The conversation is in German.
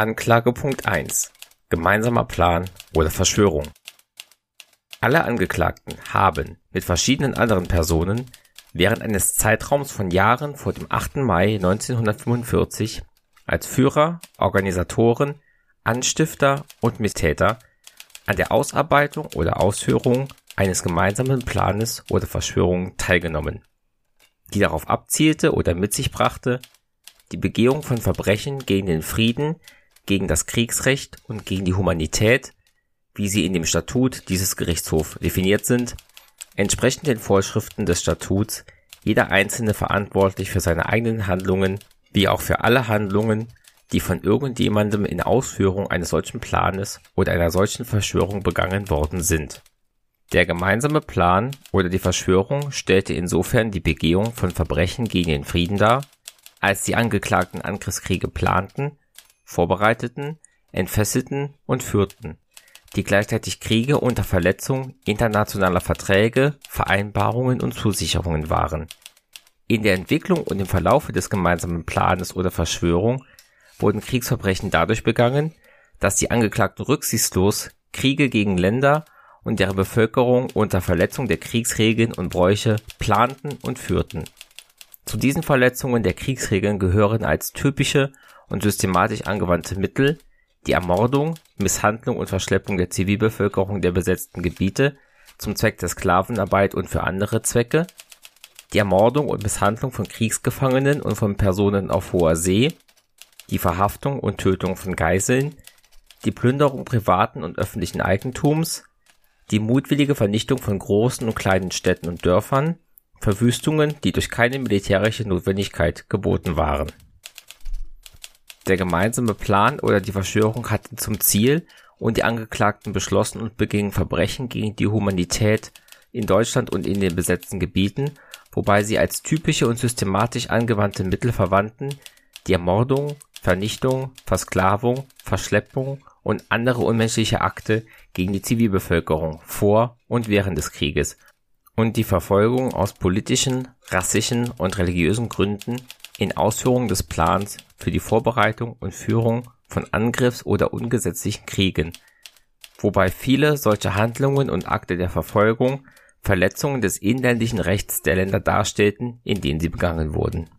Anklagepunkt 1 Gemeinsamer Plan oder Verschwörung Alle Angeklagten haben mit verschiedenen anderen Personen während eines Zeitraums von Jahren vor dem 8. Mai 1945 als Führer, Organisatoren, Anstifter und Mittäter an der Ausarbeitung oder Ausführung eines gemeinsamen Planes oder Verschwörung teilgenommen, die darauf abzielte oder mit sich brachte, die Begehung von Verbrechen gegen den Frieden, gegen das Kriegsrecht und gegen die Humanität, wie sie in dem Statut dieses Gerichtshofs definiert sind, entsprechend den Vorschriften des Statuts jeder Einzelne verantwortlich für seine eigenen Handlungen, wie auch für alle Handlungen, die von irgendjemandem in Ausführung eines solchen Planes oder einer solchen Verschwörung begangen worden sind. Der gemeinsame Plan oder die Verschwörung stellte insofern die Begehung von Verbrechen gegen den Frieden dar, als die Angeklagten Angriffskriege planten, vorbereiteten, entfesselten und führten, die gleichzeitig Kriege unter Verletzung internationaler Verträge, Vereinbarungen und Zusicherungen waren. In der Entwicklung und im Verlaufe des gemeinsamen Planes oder Verschwörung wurden Kriegsverbrechen dadurch begangen, dass die Angeklagten rücksichtslos Kriege gegen Länder und deren Bevölkerung unter Verletzung der Kriegsregeln und Bräuche planten und führten. Zu diesen Verletzungen der Kriegsregeln gehören als typische und systematisch angewandte Mittel die Ermordung, Misshandlung und Verschleppung der Zivilbevölkerung der besetzten Gebiete zum Zweck der Sklavenarbeit und für andere Zwecke, die Ermordung und Misshandlung von Kriegsgefangenen und von Personen auf hoher See, die Verhaftung und Tötung von Geiseln, die Plünderung privaten und öffentlichen Eigentums, die mutwillige Vernichtung von großen und kleinen Städten und Dörfern, Verwüstungen, die durch keine militärische Notwendigkeit geboten waren. Der gemeinsame Plan oder die Verschwörung hatte zum Ziel und die Angeklagten beschlossen und begingen Verbrechen gegen die Humanität in Deutschland und in den besetzten Gebieten, wobei sie als typische und systematisch angewandte Mittel verwandten die Ermordung, Vernichtung, Versklavung, Verschleppung und andere unmenschliche Akte gegen die Zivilbevölkerung vor und während des Krieges und die Verfolgung aus politischen, rassischen und religiösen Gründen in Ausführung des Plans für die Vorbereitung und Führung von Angriffs- oder ungesetzlichen Kriegen, wobei viele solcher Handlungen und Akte der Verfolgung Verletzungen des inländischen Rechts der Länder darstellten, in denen sie begangen wurden.